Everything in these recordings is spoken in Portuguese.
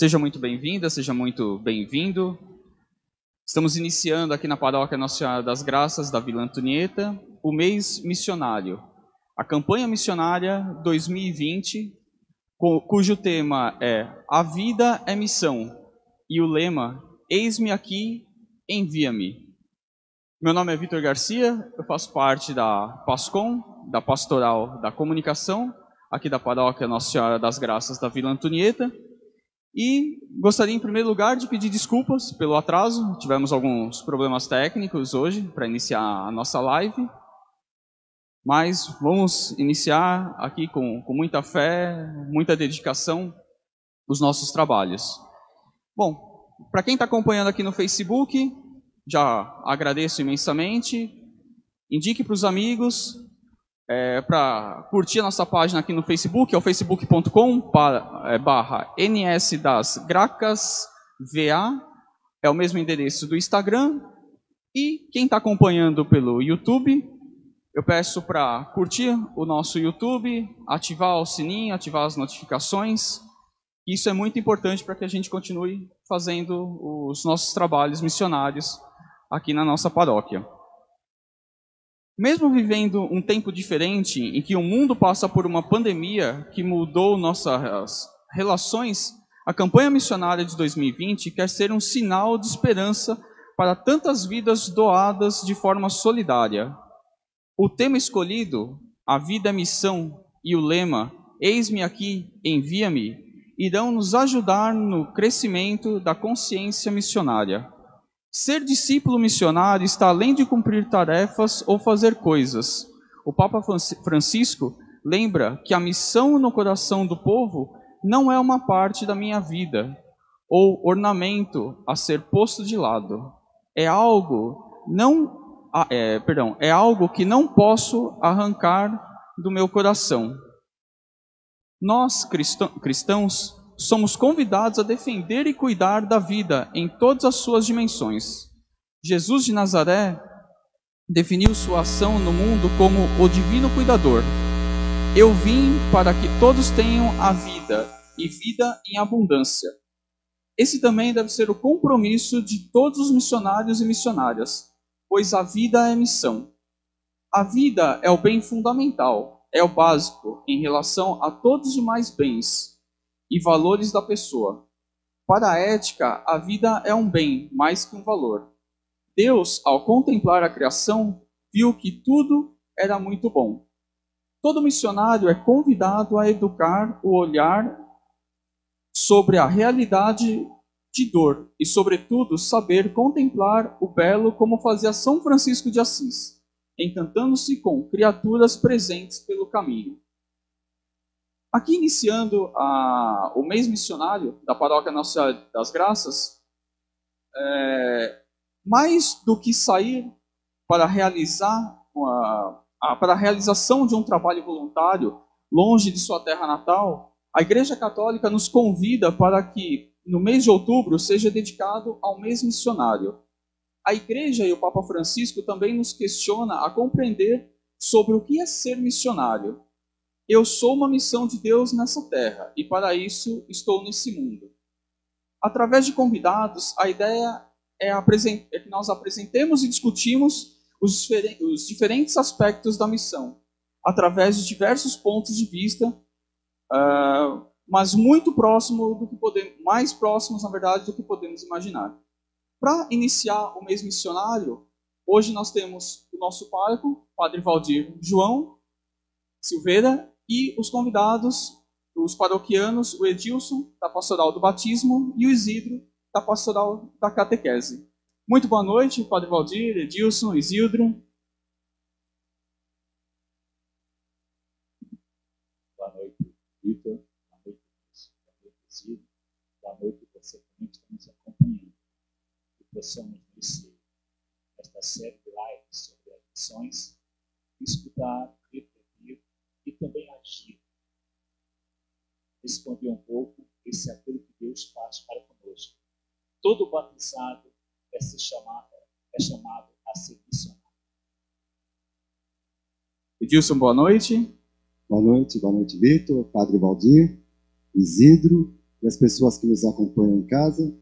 Seja muito bem-vinda, seja muito bem-vindo. Estamos iniciando aqui na paróquia Nossa Senhora das Graças da Vila Antonieta o mês missionário, a campanha missionária 2020, cujo tema é A Vida é Missão e o lema Eis-me aqui, envia-me. Meu nome é Vitor Garcia, eu faço parte da PASCOM, da Pastoral da Comunicação, aqui da paróquia Nossa Senhora das Graças da Vila Antonieta. E gostaria, em primeiro lugar, de pedir desculpas pelo atraso. Tivemos alguns problemas técnicos hoje para iniciar a nossa live. Mas vamos iniciar aqui com, com muita fé, muita dedicação os nossos trabalhos. Bom, para quem está acompanhando aqui no Facebook, já agradeço imensamente. Indique para os amigos, é, para curtir a nossa página aqui no Facebook, é o facebook.com é, barra ns das gracas VA, é o mesmo endereço do Instagram. E quem está acompanhando pelo YouTube, eu peço para curtir o nosso YouTube, ativar o sininho, ativar as notificações. Isso é muito importante para que a gente continue fazendo os nossos trabalhos missionários aqui na nossa paróquia. Mesmo vivendo um tempo diferente, em que o mundo passa por uma pandemia que mudou nossas relações, a campanha missionária de 2020 quer ser um sinal de esperança para tantas vidas doadas de forma solidária. O tema escolhido, a vida é missão, e o lema, eis-me aqui, envia-me, irão nos ajudar no crescimento da consciência missionária. Ser discípulo missionário está além de cumprir tarefas ou fazer coisas. O Papa Francisco lembra que a missão no coração do povo não é uma parte da minha vida ou ornamento a ser posto de lado. É algo não, é, perdão, é algo que não posso arrancar do meu coração. Nós cristãos somos convidados a defender e cuidar da vida em todas as suas dimensões. Jesus de Nazaré definiu sua ação no mundo como o divino cuidador. Eu vim para que todos tenham a vida e vida em abundância. Esse também deve ser o compromisso de todos os missionários e missionárias, pois a vida é missão. A vida é o bem fundamental, é o básico em relação a todos os demais bens e valores da pessoa. Para a ética, a vida é um bem mais que um valor. Deus, ao contemplar a criação, viu que tudo era muito bom. Todo missionário é convidado a educar o olhar sobre a realidade de dor e, sobretudo, saber contemplar o belo como fazia São Francisco de Assis, encantando-se com criaturas presentes pelo caminho. Aqui iniciando a, o mês missionário da Paróquia Nossa das Graças, é, mais do que sair para realizar uma, a, para a realização de um trabalho voluntário longe de sua terra natal, a Igreja Católica nos convida para que no mês de outubro seja dedicado ao mês missionário. A Igreja e o Papa Francisco também nos questiona a compreender sobre o que é ser missionário. Eu sou uma missão de Deus nessa terra e para isso estou nesse mundo. Através de convidados, a ideia é, é que nós apresentemos e discutimos os, os diferentes aspectos da missão, através de diversos pontos de vista, uh, mas muito próximo do que podemos, mais próximos, na verdade, do que podemos imaginar. Para iniciar o mês missionário, hoje nós temos o nosso pároco, Padre Valdir João Silveira, e os convidados, os paroquianos, o Edilson, da Pastoral do Batismo, e o Isidro, da Pastoral da Catequese. Muito boa noite, Padre Valdir, Edilson, Isidro. Boa noite, Vitor. Boa noite, Isidro. Boa noite, você que está nos acompanhando. Que possamos, nesse, nesta série de lives sobre as missões, escutar também agir. Responder um pouco, esse é aquilo que Deus faz para conosco. Todo batizado é, ser chamado, é chamado a ser missionário. Edilson, boa noite. Boa noite, boa noite, Vitor, Padre Valdir, Isidro. e as pessoas que nos acompanham em casa.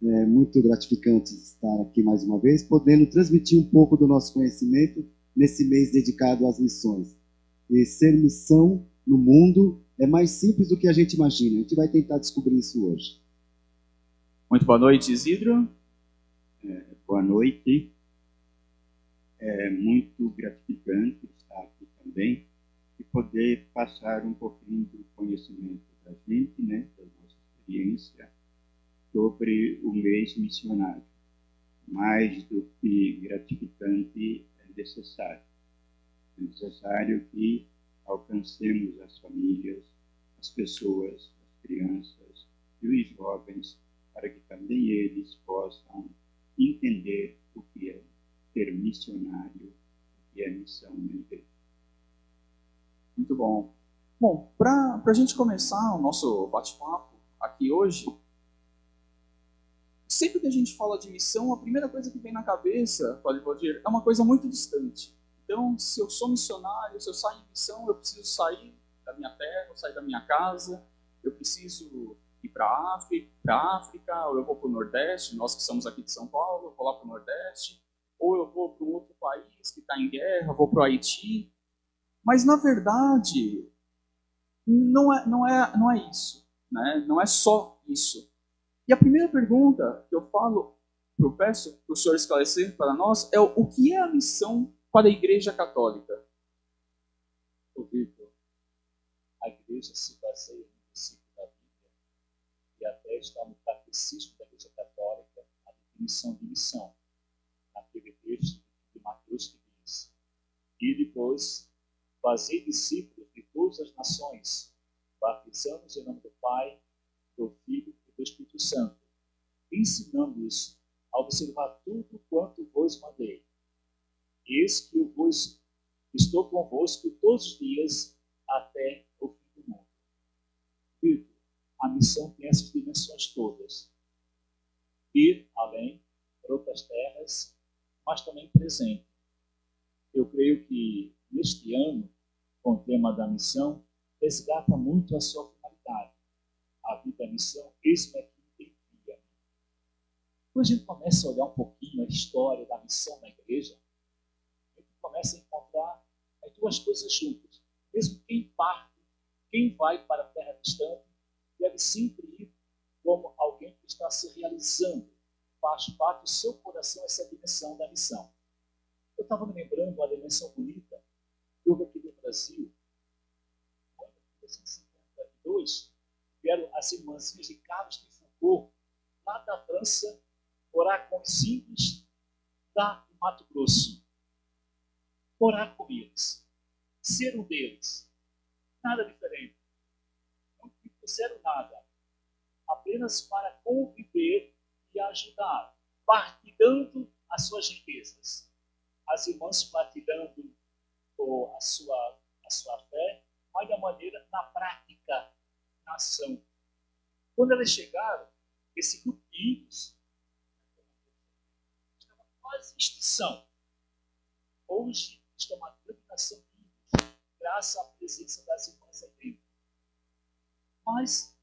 É muito gratificante estar aqui mais uma vez, podendo transmitir um pouco do nosso conhecimento nesse mês dedicado às missões. E ser missão no mundo é mais simples do que a gente imagina. A gente vai tentar descobrir isso hoje. Muito boa noite, Isidro. É, boa noite. É muito gratificante estar aqui também e poder passar um pouquinho do conhecimento da gente, né, da nossa experiência sobre o mês missionário. Mais do que gratificante, é necessário. É necessário que alcancemos as famílias, as pessoas, as crianças e os jovens, para que também eles possam entender o que é ser missionário, o que é missão na igreja. Muito bom. Bom, para a gente começar o nosso bate-papo aqui hoje, sempre que a gente fala de missão, a primeira coisa que vem na cabeça, pode Valdir, é uma coisa muito distante. Então, se eu sou missionário, se eu saio em missão, eu preciso sair da minha terra, sair da minha casa, eu preciso ir para a África, África, ou eu vou para o Nordeste, nós que somos aqui de São Paulo, eu vou lá para o Nordeste, ou eu vou para um outro país que está em guerra, vou para o Haiti. Mas, na verdade, não é, não é, não é isso. Né? Não é só isso. E a primeira pergunta que eu falo, que eu peço para o senhor esclarecer para nós, é o que é a missão para a Igreja Católica? O Vitor, a Igreja se baseia no princípio da Bíblia e até está no Catecismo da Igreja Católica a definição de missão naquele texto de Mateus que diz: E depois, fazei discípulos de todas as nações, batizando-os em nome do Pai, do Filho e do Espírito Santo, ensinando-os a observar tudo quanto vos mandei. Eis que eu vos estou convosco todos os dias até o fim do mundo. Vitor, a missão tem essas dimensões todas. Ir além para outras terras mas também presente. Eu creio que neste ano, com o tema da missão, resgata muito a sua finalidade. A vida da missão, esse é que envia. Quando a gente começa a olhar um pouquinho a história da missão na igreja, a começa a encontrar as duas coisas juntas. Mesmo quem parte, quem vai para a terra distante, deve sempre ir como alguém que está se realizando faz parte do seu coração essa dimensão da missão. Eu estava me lembrando uma dimensão bonita que houve aqui no Brasil, de 1952, vieram as irmãzinhas de Carlos de Foucault, lá da França, orar com os simples da Mato Grosso. Orar com eles, ser um deles, nada diferente. Não fizeram nada, apenas para conviver e ajudar, partilhando as suas riquezas. As irmãs partilhando a sua, a sua fé, mas da maneira na prática, na ação. Quando elas chegaram, esse grupo de índios estava quase extinção. Hoje está uma grande nação de índios, graças à presença das irmãs aí Mas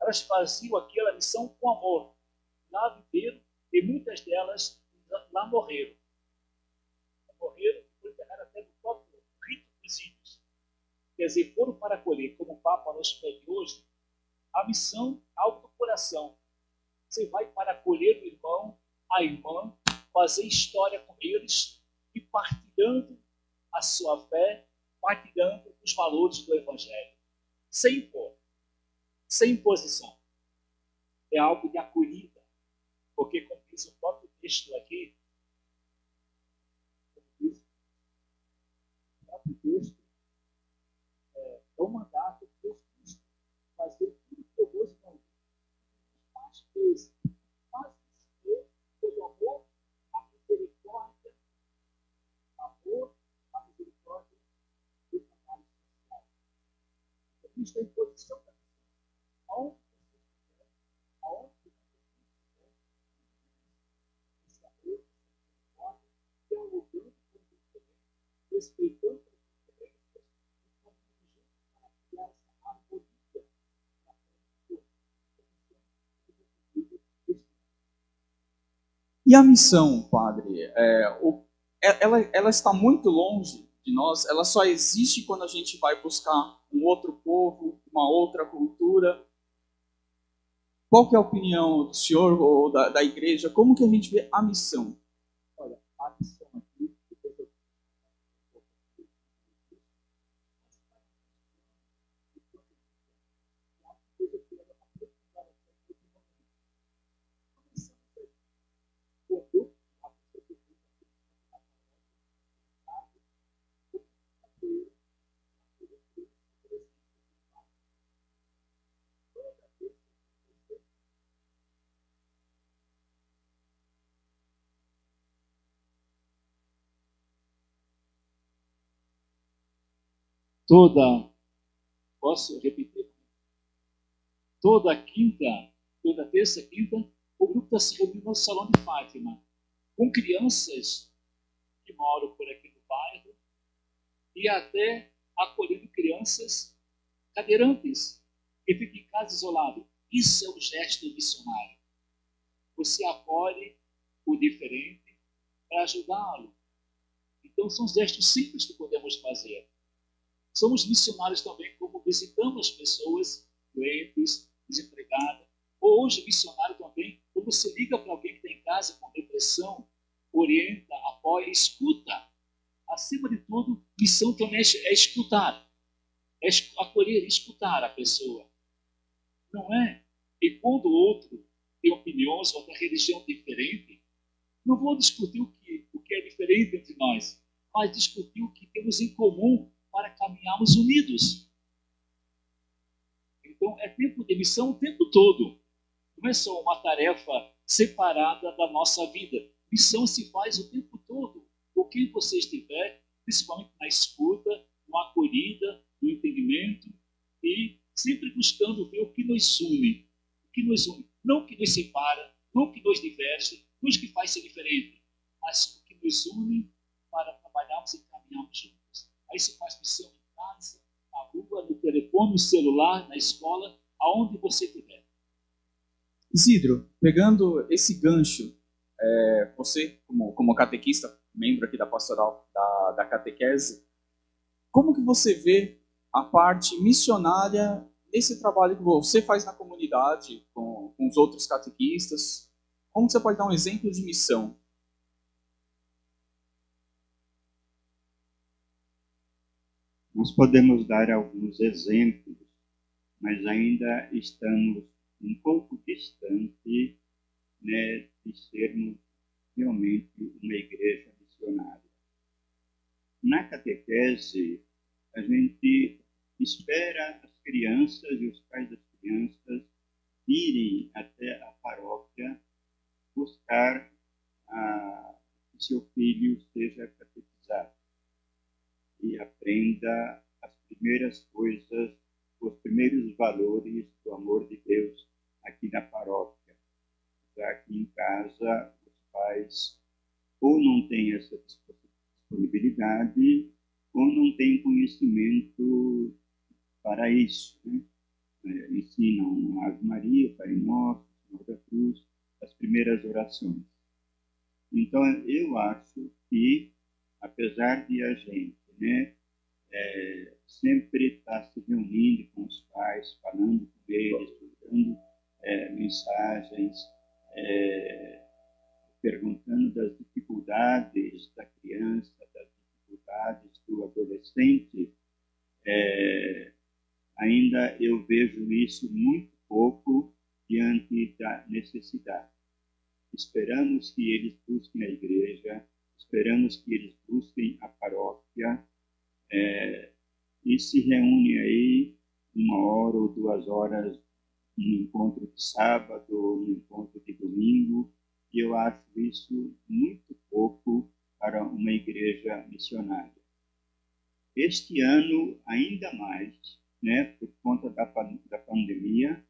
elas faziam aquela missão com amor lá viveram e muitas delas lá morreram. Morreram foram enterradas até no próprio rito dos índios. Quer dizer, foram para acolher, como o Papa nos pede hoje, a missão algo do coração. Você vai para acolher o irmão, a irmã, fazer história com eles e partilhando a sua fé, partilhando os valores do Evangelho. Sem impor, sem imposição. É algo de acolhida porque, como diz o próprio texto aqui, como diz o próprio texto, é, é um mandato de Deus Cristo, fazer tudo que eu vos mando. Mais vezes, mais vezes, pelo amor, a misericórdia, amor, a misericórdia e o trabalho social. Cristo é em posição da missão. respeitando as diferenças e contribuindo para criar essa harmonia na frente E a missão, padre, é, é, ela, ela está muito longe de nós, ela só existe quando a gente vai buscar um outro povo, uma outra cultura. Qual que é a opinião do senhor ou da, da igreja? Como que a gente vê a missão? Toda, posso repetir? Toda quinta, toda terça, quinta, o grupo está se reunindo no Salão de Fátima, com crianças que moram por aqui no bairro e até acolhendo crianças cadeirantes que ficam em casa isolado. Isso é um gesto missionário. Você acolhe o diferente para ajudá-lo. Então, são gestos simples que podemos fazer. Somos missionários também, como visitamos pessoas doentes, desempregadas. Ou hoje, missionário também, quando você liga para alguém que está em casa com depressão, orienta, apoia, escuta. Acima de tudo, missão também é escutar. É acolher, escutar a pessoa. Não é? E quando o outro tem opiniões, outra religião diferente, não vou discutir o que, o que é diferente entre nós, mas discutir o que temos em comum para caminharmos unidos. Então, é tempo de missão o tempo todo. Não é só uma tarefa separada da nossa vida. Missão se faz o tempo todo. Com quem você estiver, principalmente na escuta, na acolhida, no entendimento e sempre buscando ver o que nos une. O que nos une. Não o que nos separa, não o que nos diverge, não o que faz ser diferente, mas o que nos une para trabalharmos e caminharmos juntos. Aí se faz missão em casa, na rua, no telefone, no celular, na escola, aonde você estiver. Isidro, pegando esse gancho, é, você, como, como catequista, membro aqui da pastoral da, da catequese, como que você vê a parte missionária desse trabalho que você faz na comunidade com, com os outros catequistas? Como você pode dar um exemplo de missão? Nós podemos dar alguns exemplos, mas ainda estamos um pouco distante né, de sermos realmente uma igreja missionária. Na catequese, a gente espera as crianças e os pais das crianças irem até a paróquia buscar a, que seu filho seja catequizado e aprenda as primeiras coisas, os primeiros valores do amor de Deus aqui na paróquia. Já que em casa os pais ou não têm essa disponibilidade ou não têm conhecimento para isso. Né? É, ensinam a Ave Maria, Pai Nosso, Senhor da Cruz, as primeiras orações. Então, eu acho que, apesar de a gente né? É, sempre está se reunindo com os pais, falando com eles, dando é, mensagens, é, perguntando das dificuldades da criança, das dificuldades do adolescente. É, ainda eu vejo isso muito pouco diante da necessidade. Esperamos que eles busquem a igreja, esperamos que eles busquem a paróquia, é, e se reúne aí uma hora ou duas horas no encontro de sábado ou no encontro de domingo, e eu acho isso muito pouco para uma igreja missionária. Este ano, ainda mais, né, por conta da, da pandemia,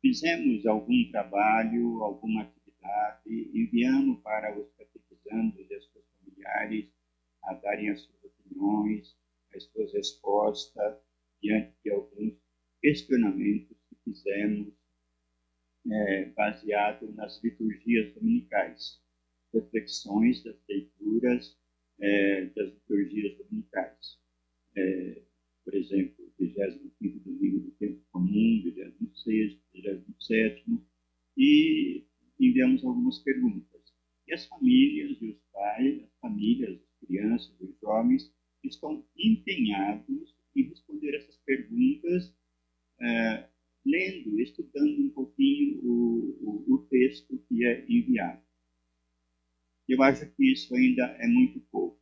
fizemos algum trabalho, alguma atividade, enviamos para os catequizandos e as suas familiares a darem as suas opiniões, as suas respostas diante de alguns questionamentos que fizemos é, baseado nas liturgias dominicais. reflexões das leituras é, das liturgias dominicais. É, por exemplo, 25 domingo do tempo comum, 26, 27, e enviamos algumas perguntas. E as famílias e os pais, as famílias, as crianças, os jovens, estão empenhados em responder essas perguntas, é, lendo, estudando um pouquinho o, o, o texto que é enviado. Eu acho que isso ainda é muito pouco.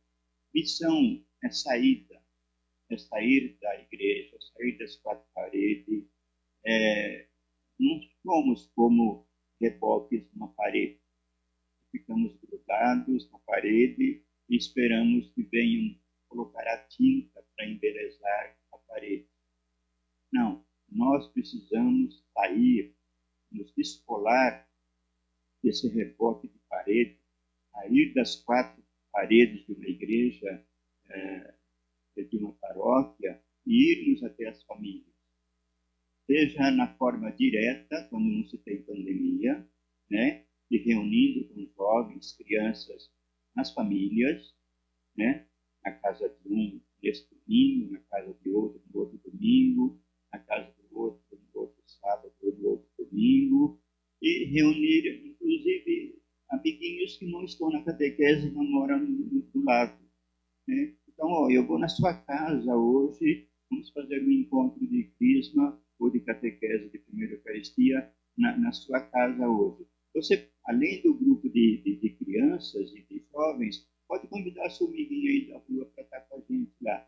Missão é saída, é sair da igreja, sair das quatro paredes. É, não somos como reboques numa parede. Ficamos grudados na parede e esperamos que venham colocar a tinta para embelezar a parede. Não, nós precisamos sair, nos descolar desse reboque de parede sair das quatro paredes de uma igreja, é, de uma paróquia, e irmos até as famílias. Seja na forma direta, quando não se tem pandemia, né, e reunindo com jovens, crianças nas famílias, né, na casa de um nesse domingo, na casa de outro no outro domingo, na casa do outro no outro sábado, no outro domingo, e reunir, inclusive, amiguinhos que não estão na catequese e não moram do lado. Né? Então, ó, eu vou na sua casa hoje, vamos fazer um encontro de crisma ou de catequese de primeira Eucaristia na, na sua casa hoje. Você, além do grupo de, de, de, crianças e de jovens, pode convidar seu amiguinho aí da rua para estar com a gente lá,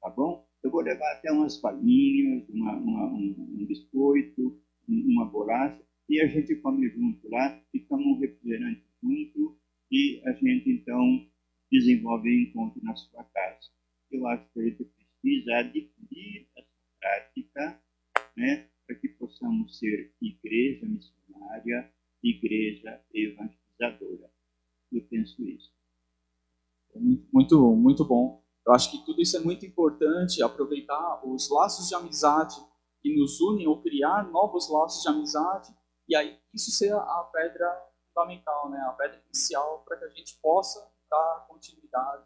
tá bom? Eu vou levar até umas balinhas, uma, uma, um, um biscoito, uma bolacha, e a gente come junto lá e toma um refrigerante junto e a gente então desenvolve o encontro na sua casa. Eu acho que a gente precisa adquirir essa prática, né, para que possamos ser igreja missionária, igreja evangelizadora. Eu penso isso. Muito, muito, bom. Eu acho que tudo isso é muito importante, aproveitar os laços de amizade que nos unem ou criar novos laços de amizade e aí, isso ser a pedra fundamental, né? a pedra inicial para que a gente possa dar continuidade.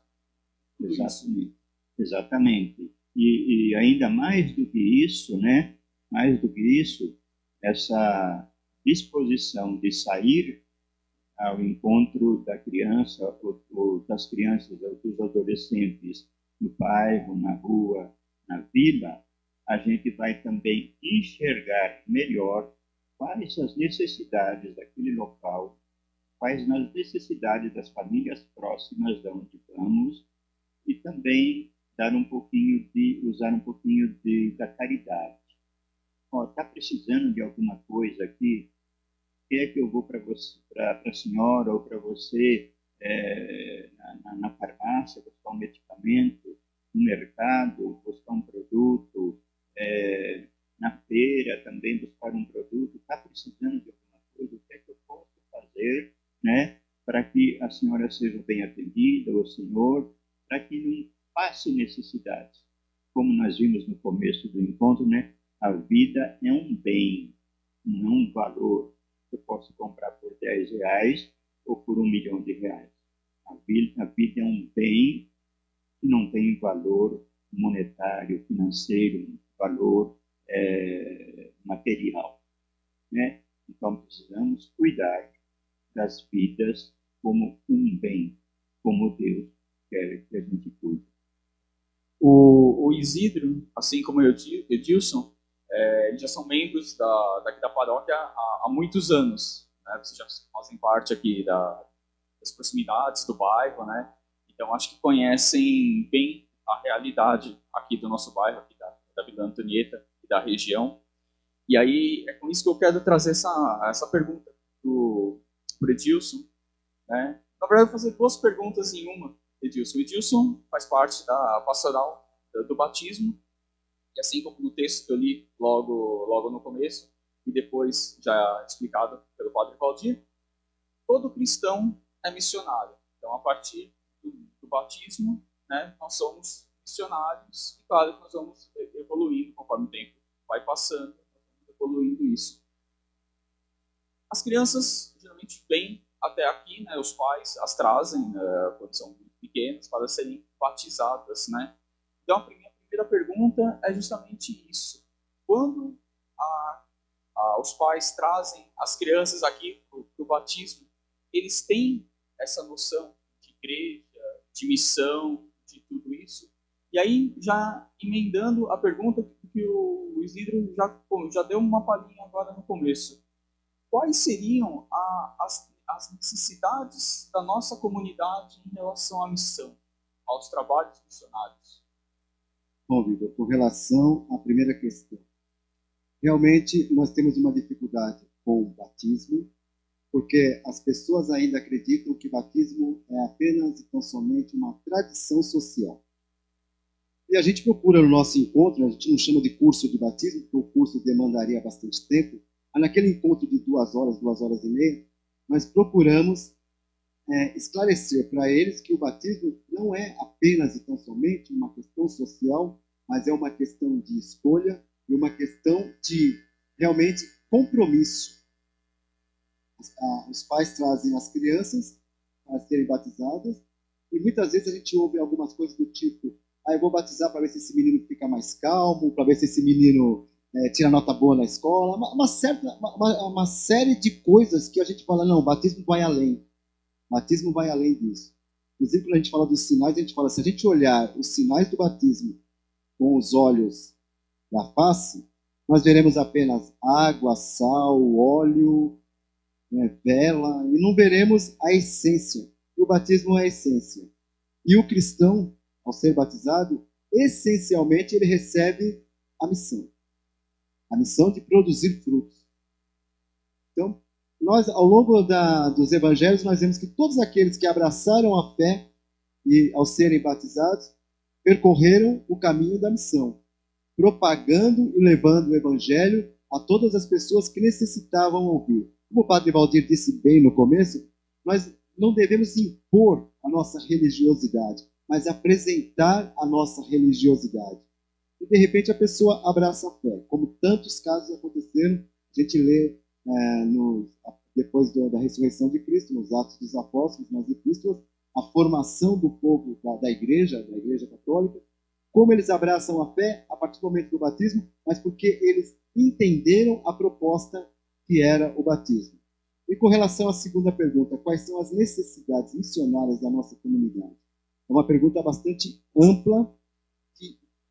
Exatamente. Exatamente. E, e, ainda mais do que isso, né? mais do que isso, essa disposição de sair ao encontro da criança, ou, ou das crianças, ou dos adolescentes, no bairro, na rua, na vila, a gente vai também enxergar melhor quais as necessidades daquele local, quais as necessidades das famílias próximas de onde vamos e também dar um pouquinho de usar um pouquinho de da caridade. Está precisando de alguma coisa aqui? Quer que eu vou para a senhora ou para você é, na, na, farmácia buscar um medicamento, no mercado buscar um produto, é, na feira também buscar um produto, está precisando de alguma coisa, o que é que eu posso fazer, né, para que a senhora seja bem atendida, o senhor, para que não passe necessidade. Como nós vimos no começo do encontro, né, a vida é um bem, não é um valor que eu posso comprar por 10 reais ou por um milhão de reais. A vida, a vida é um bem que não tem valor monetário, financeiro, valor é, material. Né? Então, precisamos cuidar das vidas como um bem, como Deus quer que a gente cuide. O, o Isidro, assim como o Edilson, é, eles já são membros da, daqui da paróquia há, há muitos anos. Né? Vocês já fazem parte aqui da, das proximidades do bairro, né? Então, acho que conhecem bem a realidade aqui do nosso bairro, aqui da, da Vila Antonieta da região. E aí é com isso que eu quero trazer essa, essa pergunta para o Edilson. Né? Na verdade, vou fazer duas perguntas em uma, Edilson. O Edilson faz parte da pastoral do batismo, e assim como no texto que eu li logo, logo no começo, e depois já explicado pelo Padre Valdir, todo cristão é missionário. Então, a partir do, do batismo, né, nós somos missionários, e claro que nós vamos evoluindo conforme o tempo vai passando, evoluindo isso. As crianças geralmente vêm até aqui, né, os pais as trazem né, quando são pequenas para serem batizadas, né? Então a primeira, primeira pergunta é justamente isso: quando a, a, os pais trazem as crianças aqui para o batismo, eles têm essa noção de igreja, de missão, de tudo isso? E aí já emendando a pergunta que o Isidro já, já deu uma palhinha agora no começo. Quais seriam a, as as necessidades da nossa comunidade em relação à missão, aos trabalhos missionários? Vitor, com relação à primeira questão, realmente nós temos uma dificuldade com o batismo, porque as pessoas ainda acreditam que batismo é apenas e tão somente uma tradição social. E a gente procura no nosso encontro, a gente não chama de curso de batismo, porque o curso demandaria bastante tempo, mas naquele encontro de duas horas, duas horas e meia, nós procuramos é, esclarecer para eles que o batismo não é apenas e tão somente uma questão social, mas é uma questão de escolha e uma questão de realmente compromisso. Os, os pais trazem as crianças para serem batizadas e muitas vezes a gente ouve algumas coisas do tipo: ah, eu vou batizar para ver se esse menino fica mais calmo, para ver se esse menino é, tira nota boa na escola, uma, uma certa, uma, uma, série de coisas que a gente fala, não, batismo vai além. Batismo vai além disso. Inclusive, quando a gente fala dos sinais, a gente fala, se a gente olhar os sinais do batismo com os olhos da face, nós veremos apenas água, sal, óleo, né, vela, e não veremos a essência. E o batismo é a essência. E o cristão, ao ser batizado, essencialmente ele recebe a missão a missão de produzir frutos. Então, nós, ao longo da, dos evangelhos, nós vemos que todos aqueles que abraçaram a fé e, ao serem batizados, percorreram o caminho da missão, propagando e levando o evangelho a todas as pessoas que necessitavam ouvir. Como o padre Valdir disse bem no começo, nós não devemos impor a nossa religiosidade, mas apresentar a nossa religiosidade e de repente a pessoa abraça a fé. Como tantos casos aconteceram, a gente lê é, no, depois do, da ressurreição de Cristo, nos Atos dos Apóstolos, nas Epístolas, a formação do povo da, da igreja, da igreja católica, como eles abraçam a fé a partir do momento do batismo, mas porque eles entenderam a proposta que era o batismo. E com relação à segunda pergunta, quais são as necessidades missionárias da nossa comunidade? É uma pergunta bastante ampla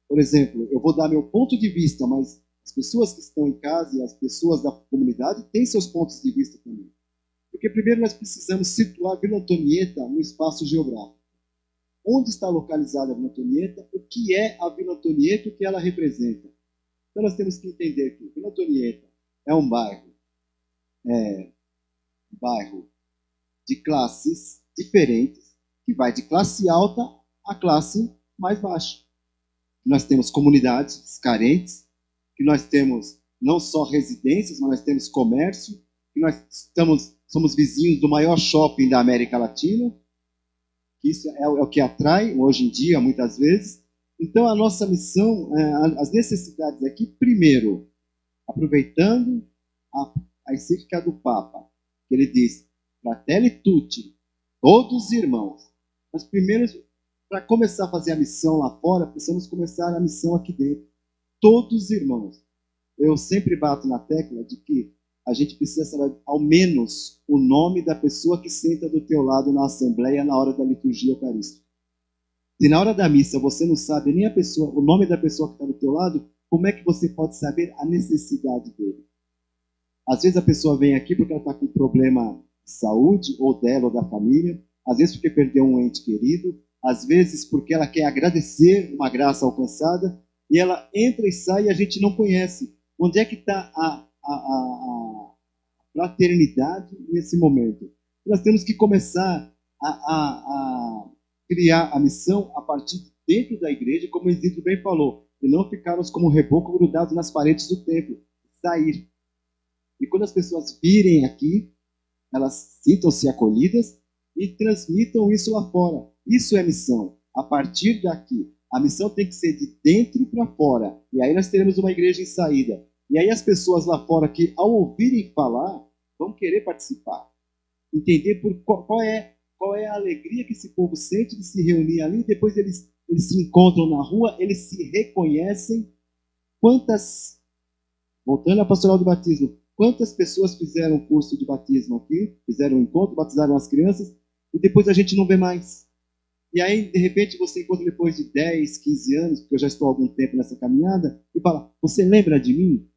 por exemplo, eu vou dar meu ponto de vista, mas as pessoas que estão em casa e as pessoas da comunidade têm seus pontos de vista também. Porque primeiro nós precisamos situar Vila Antonieta no espaço geográfico. Onde está localizada a Vila Antonieta? O que é a Vila Antonieta o que ela representa? Então nós temos que entender que Vila Antonieta é um bairro, é, um bairro de classes diferentes, que vai de classe alta a classe mais baixa nós temos comunidades carentes, que nós temos não só residências, mas nós temos comércio, que nós estamos, somos vizinhos do maior shopping da América Latina, que isso é, é o que atrai hoje em dia, muitas vezes. Então, a nossa missão, é, as necessidades aqui, primeiro, aproveitando a, a encíclica do Papa, que ele diz, fratelli tutti, todos os irmãos. Mas primeiro para começar a fazer a missão lá fora, precisamos começar a missão aqui dentro. Todos os irmãos. Eu sempre bato na tecla de que a gente precisa saber ao menos o nome da pessoa que senta do teu lado na assembleia na hora da liturgia eucarística. Se na hora da missa você não sabe nem a pessoa, o nome da pessoa que está do teu lado, como é que você pode saber a necessidade dele? Às vezes a pessoa vem aqui porque ela está com problema de saúde, ou dela ou da família, às vezes porque perdeu um ente querido, às vezes porque ela quer agradecer uma graça alcançada, e ela entra e sai e a gente não conhece. Onde é que está a, a, a, fraternidade nesse momento? Nós temos que começar a, a, criar a missão a partir de dentro da igreja, como o Isidro bem falou, e não ficarmos como reboco grudados nas paredes do templo, sair. E quando as pessoas virem aqui, elas sintam-se acolhidas e transmitam isso lá fora. Isso é missão. A partir daqui, a missão tem que ser de dentro para fora. E aí nós teremos uma igreja em saída. E aí as pessoas lá fora que, ao ouvirem falar, vão querer participar. entender por qual, qual, é, qual é a alegria que esse povo sente de se reunir ali, depois eles, eles se encontram na rua, eles se reconhecem. Quantas, voltando à pastoral do batismo, quantas pessoas fizeram o curso de batismo aqui, fizeram um encontro, batizaram as crianças, e depois a gente não vê mais. E aí, de repente, você encontra depois de 10, 15 anos, porque eu já estou há algum tempo nessa caminhada, e fala, você lembra de mim?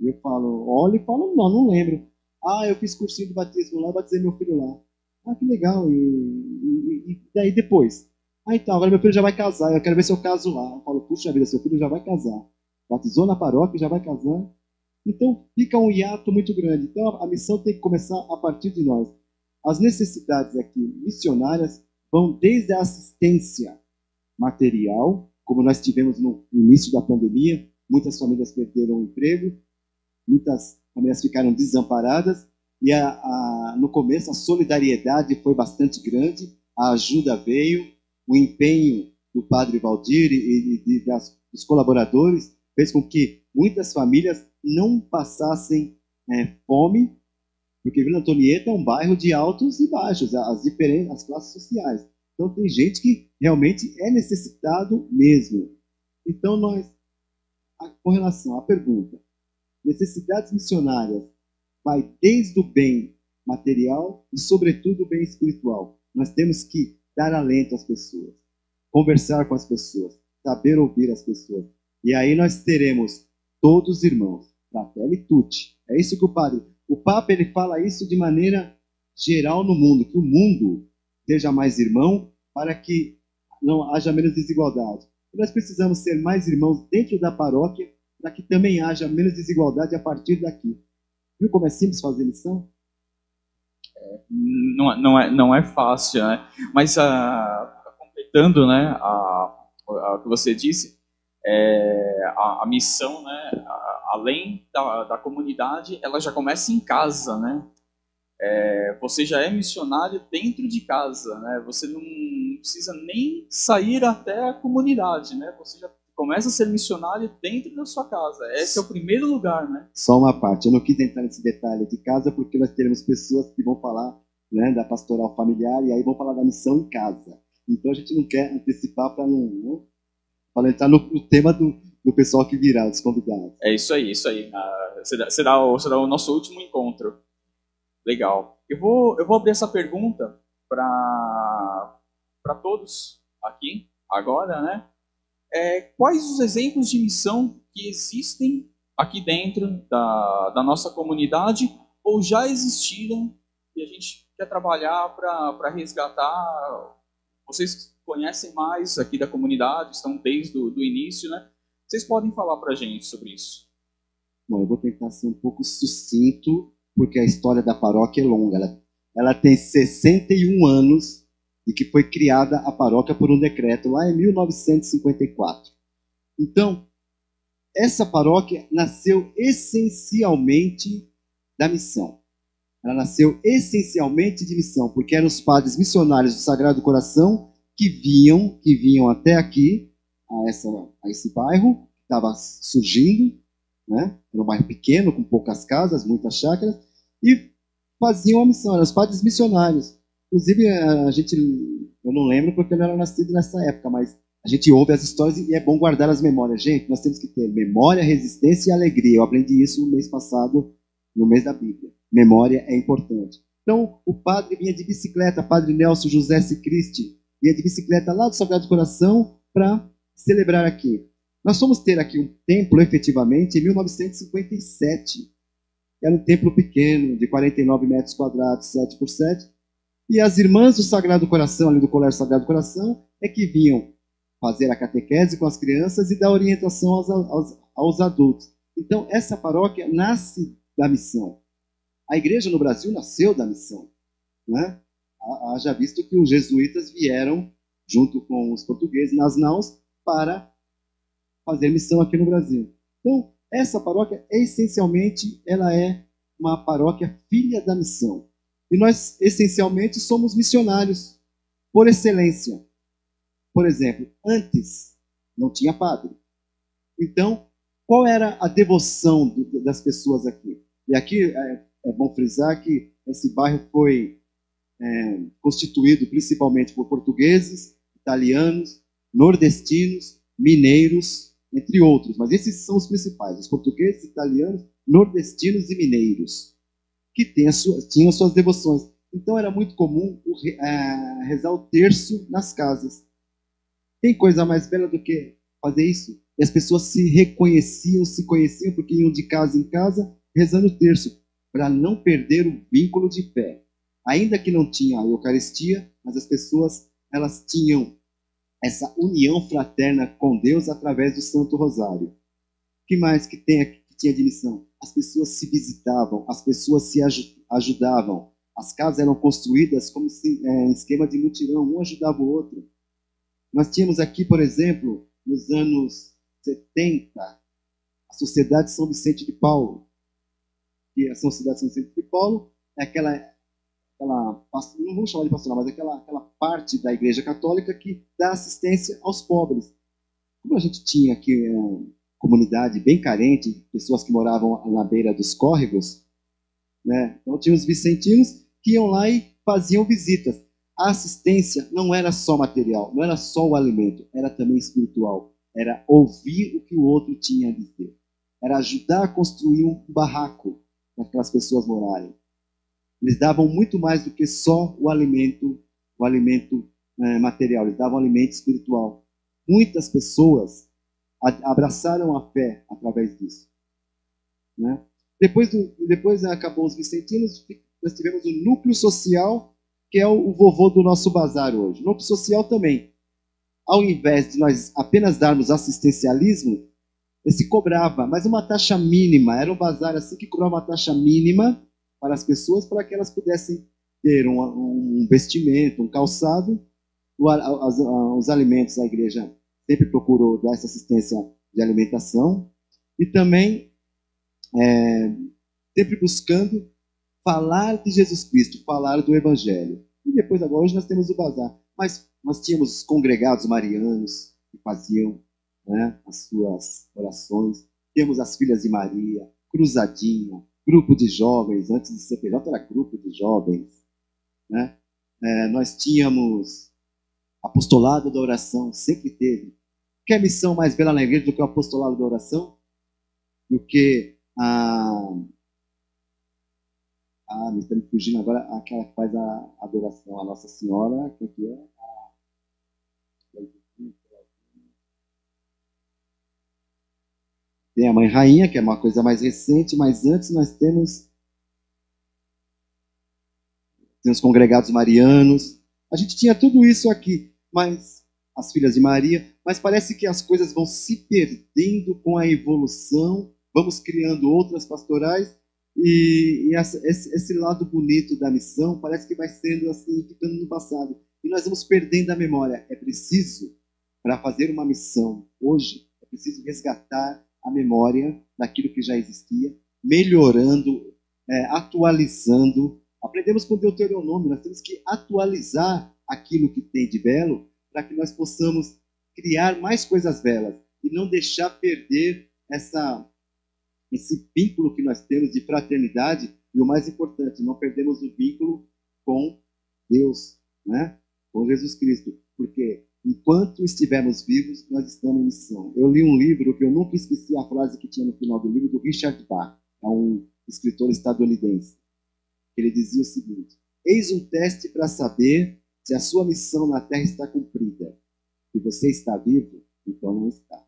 E eu falo, olha e falo, não, não lembro. Ah, eu fiz cursinho de batismo lá, batizei meu filho lá. Ah, que legal. E, e, e daí depois? Ah, então, agora meu filho já vai casar, eu quero ver se eu caso lá. Eu falo, puxa vida, seu filho já vai casar. Batizou na paróquia, já vai casar. Então, fica um hiato muito grande. Então, a missão tem que começar a partir de nós. As necessidades aqui missionárias vão desde a assistência material, como nós tivemos no início da pandemia, muitas famílias perderam o emprego, muitas famílias ficaram desamparadas, e a, a, no começo a solidariedade foi bastante grande, a ajuda veio, o empenho do padre Valdir e, e, e das, dos colaboradores fez com que muitas famílias não passassem é, fome, porque Vila Antonieta é um bairro de altos e baixos, as diferentes as classes sociais. Então tem gente que realmente é necessitado mesmo. Então nós, com relação à pergunta, necessidades missionárias vai desde o bem material e, sobretudo, o bem espiritual. Nós temos que dar alento às pessoas, conversar com as pessoas, saber ouvir as pessoas. E aí nós teremos todos irmãos, fratelli tutti. É isso que o padre, o Papa ele fala isso de maneira geral no mundo, que o mundo seja mais irmão para que não haja menos desigualdade. E nós precisamos ser mais irmãos dentro da paróquia para que também haja menos desigualdade a partir daqui. Viu como é simples fazer lição? É, não, não, é, não é fácil, né? Mas, uh, completando né, a, a, que você disse, é, a, a, missão, né, a, além da, da comunidade, ela já começa em casa, né? É, você já é missionário dentro de casa, né? Você não precisa nem sair até a comunidade, né? Você já começa a ser missionário dentro da sua casa. Esse é o primeiro lugar, né? Só uma parte. Eu não quis entrar nesse detalhe de casa porque nós teremos pessoas que vão falar né, da pastoral familiar e aí vão falar da missão em casa. Então a gente não quer antecipar para não, né, para entrar no, no tema do, do pessoal que virá, dos convidados. É isso aí, isso aí. Ah, será, será, o, será o nosso último encontro. Legal. Eu vou, eu vou abrir essa pergunta para todos aqui, agora, né? é, quais os exemplos de missão que existem aqui dentro da, da nossa comunidade ou já existiram e a gente quer trabalhar para resgatar. Vocês conhecem mais aqui da comunidade, estão desde o início, né? Vocês podem falar para a gente sobre isso? Bom, eu vou tentar ser um pouco sucinto, porque a história da paróquia é longa. Ela, ela tem 61 anos e que foi criada a paróquia por um decreto lá em 1954. Então, essa paróquia nasceu essencialmente da missão. Ela nasceu essencialmente de missão, porque eram os padres missionários do Sagrado Coração que vinham, que vinham até aqui, a, essa, a esse bairro, que estava surgindo, né? era um bairro pequeno, com poucas casas, muitas chácaras, e faziam a missão, eram os padres missionários. Inclusive, a gente, eu não lembro porque eu não era nascido nessa época, mas a gente ouve as histórias e é bom guardar as memórias. Gente, nós temos que ter memória, resistência e alegria. Eu aprendi isso no mês passado, no mês da Bíblia. Memória é importante. Então, o padre vinha de bicicleta, padre Nelson José Cristi, vinha de bicicleta lá do Sagrado Coração para celebrar aqui. Nós fomos ter aqui um templo, efetivamente, em 1957. Era um templo pequeno, de 49 metros quadrados, 7 por 7, e as irmãs do Sagrado Coração, ali do Colégio Sagrado Coração, é que vinham fazer a catequese com as crianças e dar orientação aos, aos, aos adultos. Então, essa paróquia nasce da missão. A igreja no Brasil nasceu da missão. Né? Haja visto que os jesuítas vieram, junto com os portugueses, nas naus, para fazer missão aqui no Brasil. Então, essa paróquia, essencialmente, ela é uma paróquia filha da missão. E nós, essencialmente, somos missionários, por excelência. Por exemplo, antes não tinha padre. Então, qual era a devoção das pessoas aqui? E aqui é, é bom frisar que esse bairro foi é, constituído principalmente por portugueses, italianos, nordestinos, mineiros, entre outros. Mas esses são os principais: os portugueses, italianos, nordestinos e mineiros, que tinham suas devoções. Então era muito comum é, rezar o terço nas casas. Tem coisa mais bela do que fazer isso? E as pessoas se reconheciam, se conheciam, porque iam de casa em casa rezando o terço, para não perder o vínculo de fé. Ainda que não tinha a Eucaristia, mas as pessoas elas tinham essa união fraterna com Deus através do Santo Rosário. O que mais que, tem, que tinha de missão? As pessoas se visitavam, as pessoas se ajudavam. As casas eram construídas como se, é, em esquema de mutirão, um ajudava o outro. Nós tínhamos aqui, por exemplo, nos anos 70, a Sociedade São Vicente de Paulo. Que a Sociedade São Vicente de Paulo é aquela, aquela não vamos chamar de pastoral, mas aquela, aquela parte da Igreja Católica que dá assistência aos pobres. Como a gente tinha aqui é, comunidade bem carente, pessoas que moravam na beira dos córregos, né? então tinha os vicentinos que iam lá e faziam visitas a assistência não era só material, não era só o alimento, era também espiritual. Era ouvir o que o outro tinha a dizer. Era ajudar a construir um barraco para aquelas pessoas morarem. Eles davam muito mais do que só o alimento, o alimento é, material. Eles davam alimento espiritual. Muitas pessoas abraçaram a fé através disso. Né? Depois, do, depois acabou os vicentinos, nós tivemos o núcleo social que é o vovô do nosso bazar hoje. No social também. Ao invés de nós apenas darmos assistencialismo, se cobrava, mas uma taxa mínima. Era um bazar assim que cobrava uma taxa mínima para as pessoas, para que elas pudessem ter um, um vestimento, um calçado. Os alimentos, a igreja sempre procurou dar essa assistência de alimentação. E também é, sempre buscando falar de Jesus Cristo, falar do Evangelho. E depois, agora, hoje nós temos o bazar. Mas nós tínhamos os congregados marianos que faziam né, as suas orações. Temos as filhas de Maria, Cruzadinha, grupo de jovens, antes de CPJ era grupo de jovens. Né? É, nós tínhamos apostolado da oração, sempre teve. Quer missão mais bela na igreja do que o apostolado da oração? Do que a, ah, me está fugindo agora aquela que faz a adoração a Nossa Senhora, que aqui é Tem a Mãe Rainha, que é uma coisa mais recente, mas antes nós temos temos congregados marianos. A gente tinha tudo isso aqui, mas as filhas de Maria, mas parece que as coisas vão se perdendo com a evolução, vamos criando outras pastorais e, e essa, esse, esse, lado bonito da missão parece que vai sendo assim, ficando no passado. E nós vamos perdendo a memória. É preciso, para fazer uma missão hoje, é preciso resgatar a memória daquilo que já existia, melhorando, é, atualizando. Aprendemos com Deuteronômio, nós temos que atualizar aquilo que tem de belo para que nós possamos criar mais coisas belas e não deixar perder essa esse vínculo que nós temos de fraternidade e o mais importante, não perdemos o vínculo com Deus, né? com Jesus Cristo, porque enquanto estivermos vivos, nós estamos em missão. Eu li um livro que eu nunca esqueci a frase que tinha no final do livro, do Richard Bach, é um escritor estadunidense. Ele dizia o seguinte: Eis um teste para saber se a sua missão na Terra está cumprida. Se você está vivo, então não está.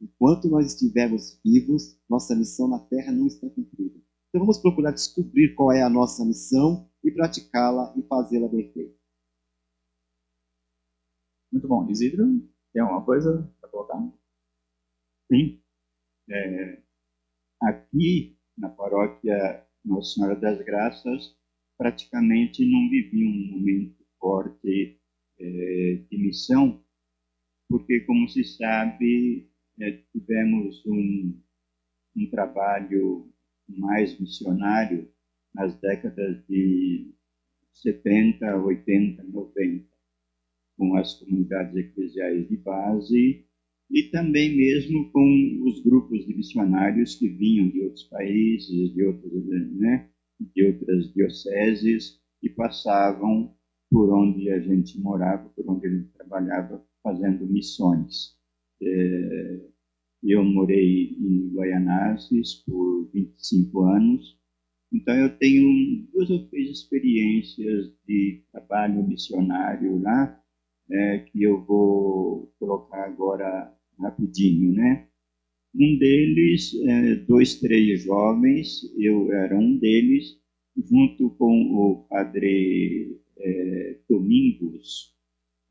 Enquanto nós estivermos vivos, nossa missão na Terra não está cumprida. Então vamos procurar descobrir qual é a nossa missão e praticá-la e fazê-la bem feita. Muito bom. Isidro, tem alguma coisa para colocar? Sim. É, aqui, na paróquia Nossa Senhora das Graças, praticamente não vivi um momento forte é, de missão, porque, como se sabe, é, tivemos um, um trabalho mais missionário nas décadas de 70, 80, 90, com as comunidades eclesiais de base e também mesmo com os grupos de missionários que vinham de outros países, de outros, né? de outras dioceses e passavam por onde a gente morava, por onde a gente trabalhava, fazendo missões. É, eu morei em Guaianazes por 25 anos, então eu tenho duas ou três experiências de trabalho missionário lá, é, que eu vou colocar agora rapidinho, né? Um deles, é, dois, três jovens, eu era um deles, junto com o padre é, Domingos,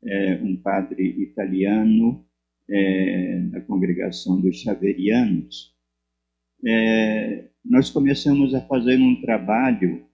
é, um padre italiano é, da congregação dos Xaverianos. É, nós começamos a fazer um trabalho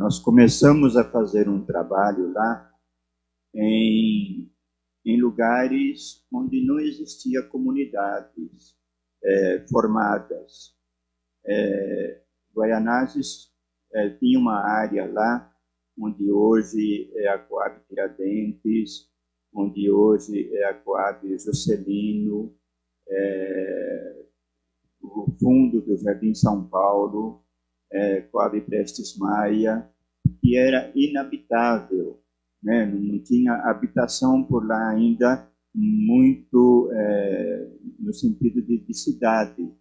nós começamos a fazer um trabalho lá em, em lugares onde não existia comunidades é, formadas. É, Guaianazes é, tinha uma área lá onde hoje é a Coab Tiradentes, onde hoje é a Coab Juscelino, é, o fundo do Jardim São Paulo, é, Coab Prestes Maia, que era inabitável, né? não tinha habitação por lá ainda muito é, no sentido de, de, cidade.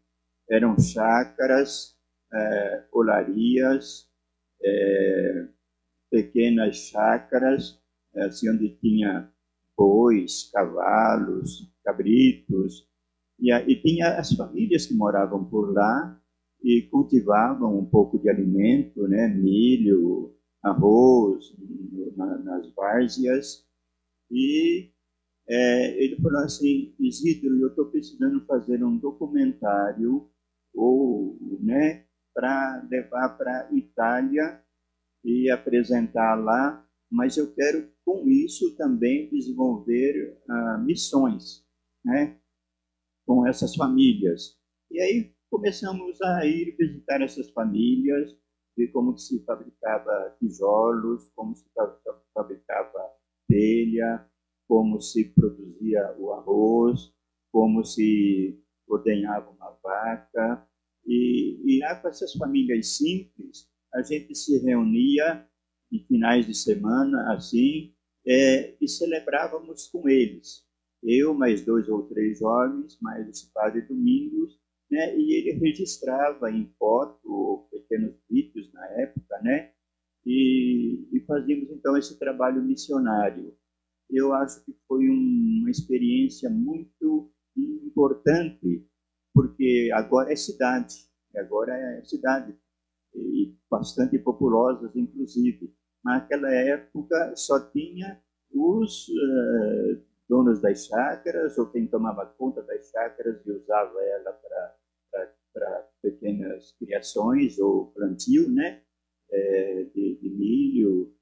Eram chácaras, é, olarias, é, pequenas chácaras, assim, onde tinha bois, cavalos, cabritos, e, e tinha as famílias que moravam por lá, e cultivavam um pouco de alimento, né, milho, arroz, na, nas várzeas, e é, ele falou assim, Isidro, eu estou precisando fazer um documentário ou, né, para levar para Itália e apresentar lá, mas eu quero com isso também desenvolver ah, missões, né, com essas famílias. E aí começamos a ir visitar essas famílias, ver como se fabricava tijolos, como se fabricava telha, como se produzia o arroz, como se ordenhava uma vaca. E, e lá com essas famílias simples, a gente se reunia em finais de semana, assim, é, e celebrávamos com eles. Eu, mais dois ou três jovens, mais esse padre Domingos, né? E ele registrava em foto, pequenos vídeos na época, né? E, e fazíamos então esse trabalho missionário. Eu acho que foi uma experiência muito importante, porque agora é cidade, agora é cidade, e bastante populosas, inclusive. Naquela época só tinha os uh, donos das chácaras, ou quem tomava conta das chácaras e usava ela para para pequenas criações ou plantio, né? É, de, de, milho,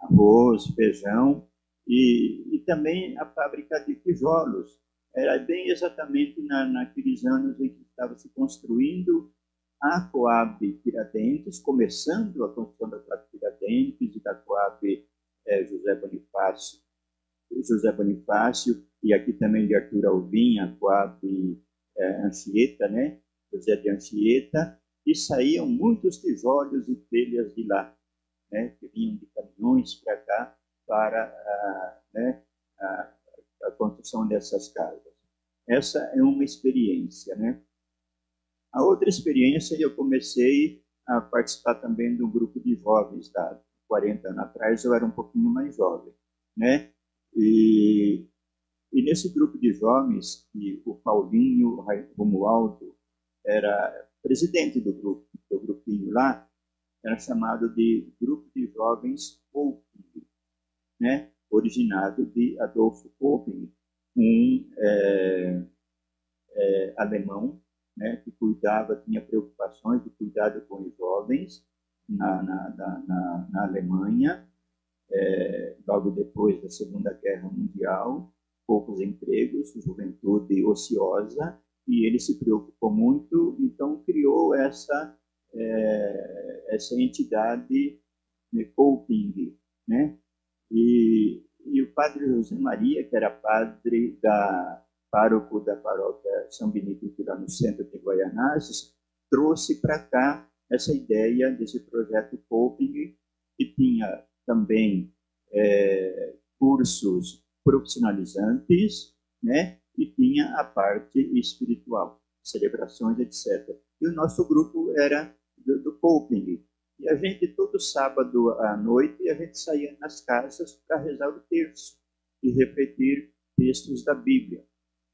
arroz, feijão e, e, também a fábrica de tijolos. Era bem exatamente na, naqueles anos em que estava se construindo a Coab Tiradentes, começando a construção da Coab Tiradentes e da Coab é, José Bonifácio. José Bonifácio e aqui também de Arthur Alvim, a Coab é, Anchieta, né? José de Anchieta, e saíam muitos tijolos e telhas de lá, né, que vinham de caminhões para cá para a, né, a, a, construção dessas casas. Essa é uma experiência, né? A outra experiência, eu comecei a participar também do grupo de jovens, da 40 anos atrás, eu era um pouquinho mais jovem, né? E, e nesse grupo de jovens, que o Paulinho Romualdo era presidente do grupo, do grupinho lá, era chamado de Grupo de Jovens Poping, né? originado de Adolfo Poping, um é, é, alemão né, que cuidava, tinha preocupações de cuidado com os jovens na, na, na, na Alemanha, é, logo depois da Segunda Guerra Mundial, poucos empregos, juventude ociosa, e ele se preocupou muito, então criou essa, é, essa entidade de coping, né? E, e o padre José Maria, que era padre da pároco da paróquia São Benito, que lá no centro de Guaianazes, trouxe para cá essa ideia desse projeto Coping, que tinha também é, cursos profissionalizantes, né? E tinha a parte espiritual, celebrações, etc. E o nosso grupo era do, do Coping. E a gente, todo sábado à noite, a gente saía nas casas para rezar o terço e refletir textos da Bíblia.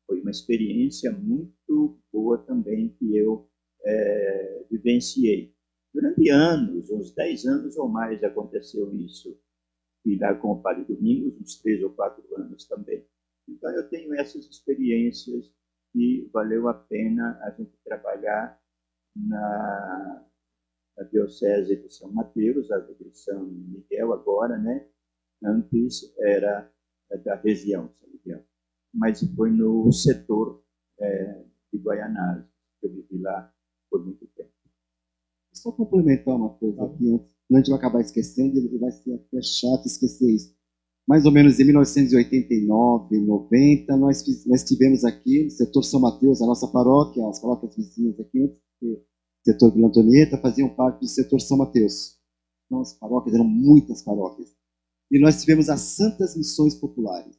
Foi uma experiência muito boa também que eu é, vivenciei. Durante anos, uns 10 anos ou mais, aconteceu isso. E lá com o Padre Domingos, uns 3 ou 4 anos também. Então, eu tenho essas experiências e valeu a pena a gente trabalhar na, na Diocese de São Mateus, a de São Miguel agora, né? Antes era da região, São Miguel mas foi no setor é, de Guaianazes, que eu vivi lá por muito tempo. Só complementar uma coisa aqui, antes, gente vai acabar esquecendo, ele vai ser até chato esquecer isso. Mais ou menos em 1989, 90, nós, nós tivemos aqui no setor São Mateus, a nossa paróquia, as paróquias vizinhas aqui, antes do setor Vila Antonieta, faziam parte do setor São Mateus. Então, as paróquias eram muitas paróquias. E nós tivemos as Santas Missões Populares.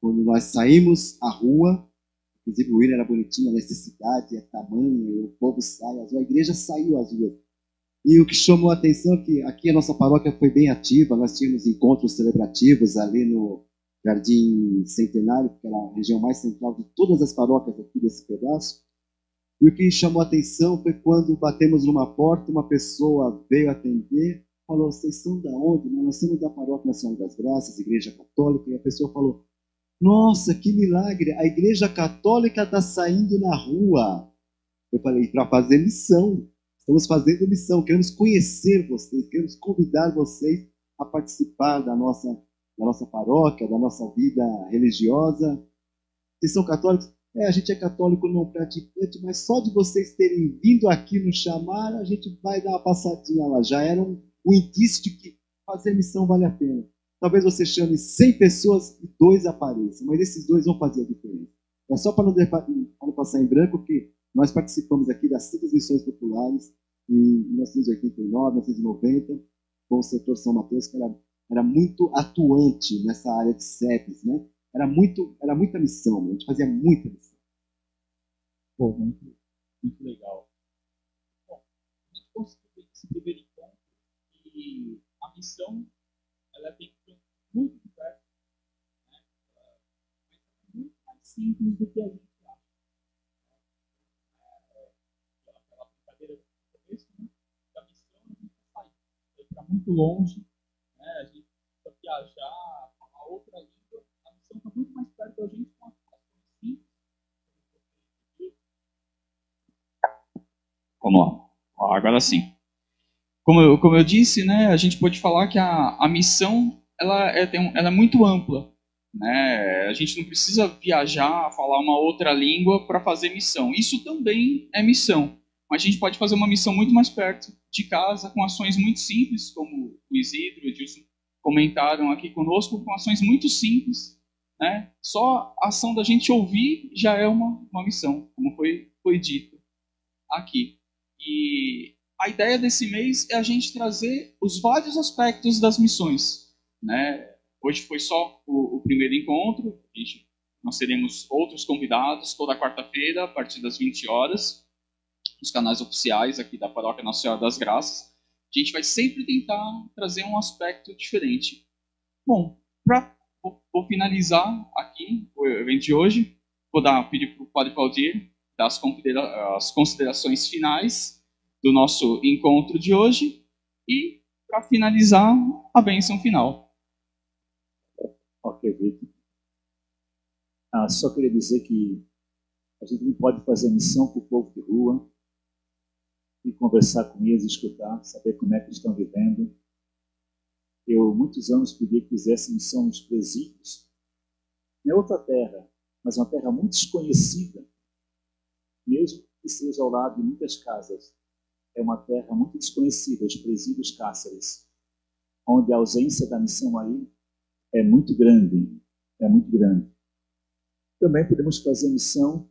Quando nós saímos à rua, inclusive o William era bonitinho, a necessidade é tamanho, o povo sai, a igreja saiu às ruas. E o que chamou a atenção é que aqui a nossa paróquia foi bem ativa, nós tínhamos encontros celebrativos ali no Jardim Centenário, que era a região mais central de todas as paróquias aqui desse pedaço. E o que chamou a atenção foi quando batemos numa porta, uma pessoa veio atender, falou: Vocês são da onde? Nós somos da Paróquia Nacional das Graças, Igreja Católica. E a pessoa falou: nossa, que milagre! A igreja católica está saindo na rua. Eu falei, para fazer missão. Estamos fazendo missão, queremos conhecer vocês, queremos convidar vocês a participar da nossa, da nossa paróquia, da nossa vida religiosa. Vocês são católicos? É, a gente é católico não praticante, mas só de vocês terem vindo aqui nos chamar, a gente vai dar uma passadinha lá. Já era um, um indício de que fazer missão vale a pena. Talvez você chame 100 pessoas e dois apareçam, mas esses dois vão fazer a diferença. É só para não, não, passar em branco que nós participamos aqui das cinco missões populares em 1989, 1990, com o setor São Mateus, que era, era muito atuante nessa área de CEPs, né? Era, muito, era muita missão, a gente fazia muita missão. Bom, muito, muito legal. Bom, a gente conseguiu esse primeiro encontro e a missão ela tem muito diverso, né? mas muito mais simples do que a gente acha. É, aquela brincadeira do começo, né? da missão, a gente sair, para muito longe, né? a gente precisa viajar, falar outra língua, a missão está muito mais perto da gente com as. Vamos lá. Agora sim. Como eu, como eu disse, né, a gente pode falar que a, a missão ela é, tem, ela é muito ampla. Né? A gente não precisa viajar, falar uma outra língua para fazer missão. Isso também é missão. Mas a gente pode fazer uma missão muito mais perto de casa, com ações muito simples, como o Isidro e o Edilson comentaram aqui conosco, com ações muito simples. Né? Só a ação da gente ouvir já é uma, uma missão, como foi, foi dito aqui. E a ideia desse mês é a gente trazer os vários aspectos das missões né? Hoje foi só o, o primeiro encontro. Gente, nós teremos outros convidados toda quarta-feira, a partir das 20 horas. Nos canais oficiais aqui da Paróquia Nossa Senhora das Graças. A gente vai sempre tentar trazer um aspecto diferente. Bom, para vou finalizar aqui o evento de hoje, vou dar pedir para o Padre Valdir dar as, as considerações finais do nosso encontro de hoje e para finalizar a bênção final. Ok, Vitor. Ah, só queria dizer que a gente não pode fazer missão para o povo de rua e conversar com eles, escutar, saber como é que estão vivendo. Eu, muitos anos, pedi que fizesse missão nos presídios. Não é outra terra, mas uma terra muito desconhecida, mesmo que seja ao lado de muitas casas. É uma terra muito desconhecida, os presídios cárceres, onde a ausência da missão aí é muito grande, é muito grande. Também podemos fazer missão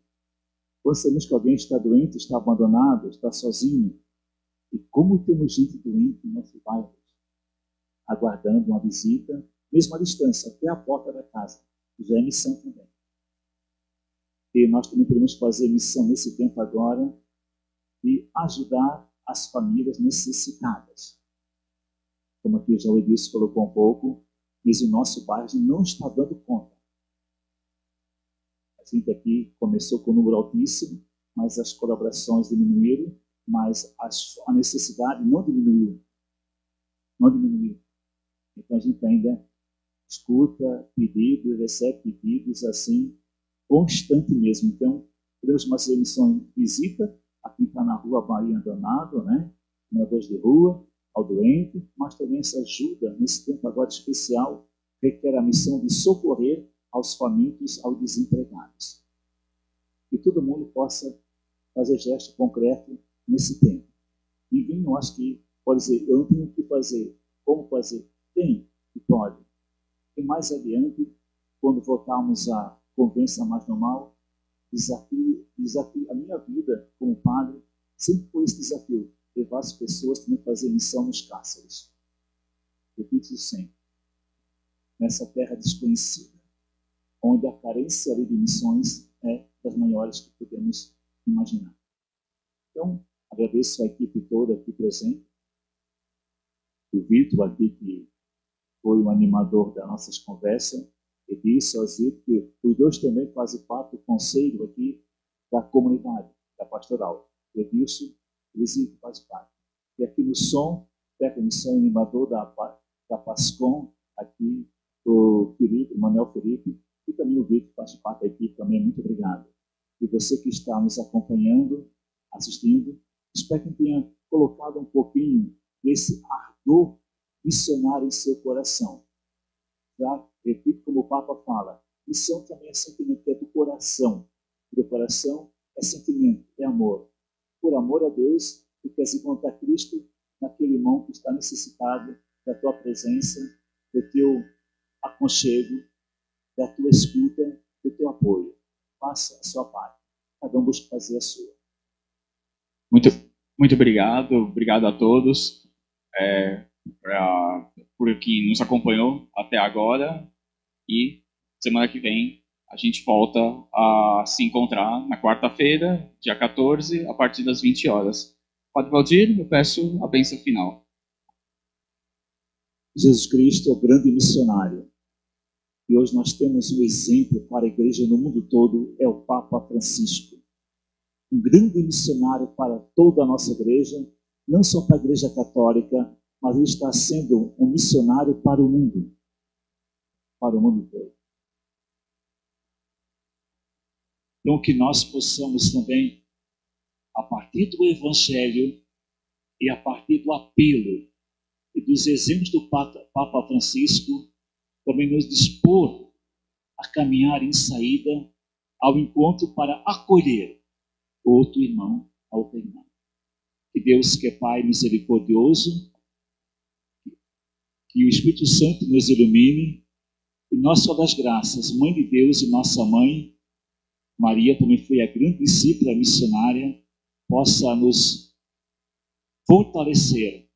quando sabemos que alguém está doente, está abandonado, está sozinho. E como temos gente doente no nosso bairro, aguardando uma visita, mesmo à distância, até a porta da casa. Já é missão também. E nós também podemos fazer missão nesse tempo agora de ajudar as famílias necessitadas. Como aqui já o Edilson colocou um pouco, mas o nosso bairro não está dando conta gente aqui começou com um número altíssimo, mas as colaborações diminuíram, mas a necessidade não diminuiu. Não diminuiu. Então a gente ainda escuta pedidos, recebe pedidos assim, constante mesmo. Então, temos uma emissão de visita aqui está na rua Bahia Andonado, né? Moradores de rua, ao doente, mas também essa ajuda nesse tempo agora especial requer a missão de socorrer aos famintos, aos desempregados. Que todo mundo possa fazer gesto concreto nesse tempo. Ninguém, eu acho que pode dizer, eu não tenho o que fazer. Como fazer? Tem e pode. E mais adiante, quando voltarmos à convenção mais normal, desafio, desafio, a minha vida como padre sempre foi esse desafio, levar as pessoas também a fazer missão nos cárceres. Repito sempre. Nessa terra desconhecida onde a carência de missões é das maiores que podemos imaginar. Então, agradeço a equipe toda aqui presente, o Vitor aqui, que foi o animador das nossas conversas, e disse ao Zito que os dois também fazem parte do conselho aqui da comunidade, da pastoral. Edilson e Zito faz parte. E aqui no som, técnico animador da, da PASCOM, aqui o Felipe, Manuel Felipe, e também o Vitor faz parte da equipe também, muito obrigado. E você que está nos acompanhando, assistindo, espero que tenha colocado um pouquinho desse ardor missionário em seu coração. Tá? Repito como o Papa fala, missão também é sentimento, é do coração. do coração é sentimento, é amor. Por amor a Deus, tu queres encontrar Cristo naquele irmão que está necessitado da tua presença, do teu aconchego, da tua escuta, do teu apoio. Faça a sua parte. Cada um busca fazer a sua. Muito, muito obrigado. Obrigado a todos é, pra, por quem nos acompanhou até agora. E semana que vem a gente volta a se encontrar na quarta-feira, dia 14, a partir das 20 horas. Padre Valdir, eu peço a bênção final. Jesus Cristo é o grande missionário e hoje nós temos um exemplo para a igreja no mundo todo, é o Papa Francisco. Um grande missionário para toda a nossa igreja, não só para a igreja católica, mas ele está sendo um missionário para o mundo. Para o mundo todo. Então, que nós possamos também, a partir do Evangelho e a partir do apelo e dos exemplos do Papa Francisco, também nos dispor a caminhar em saída ao encontro para acolher outro irmão, outra irmã. Que Deus, que é Pai misericordioso, que o Espírito Santo nos ilumine, e nós só das graças, Mãe de Deus e nossa Mãe, Maria também foi a grande discípula missionária, possa nos fortalecer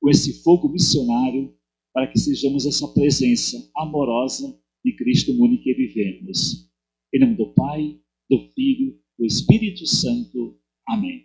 com esse fogo missionário para que sejamos essa presença amorosa de Cristo no mundo em que vivemos. Em nome do Pai, do Filho, do Espírito Santo. Amém.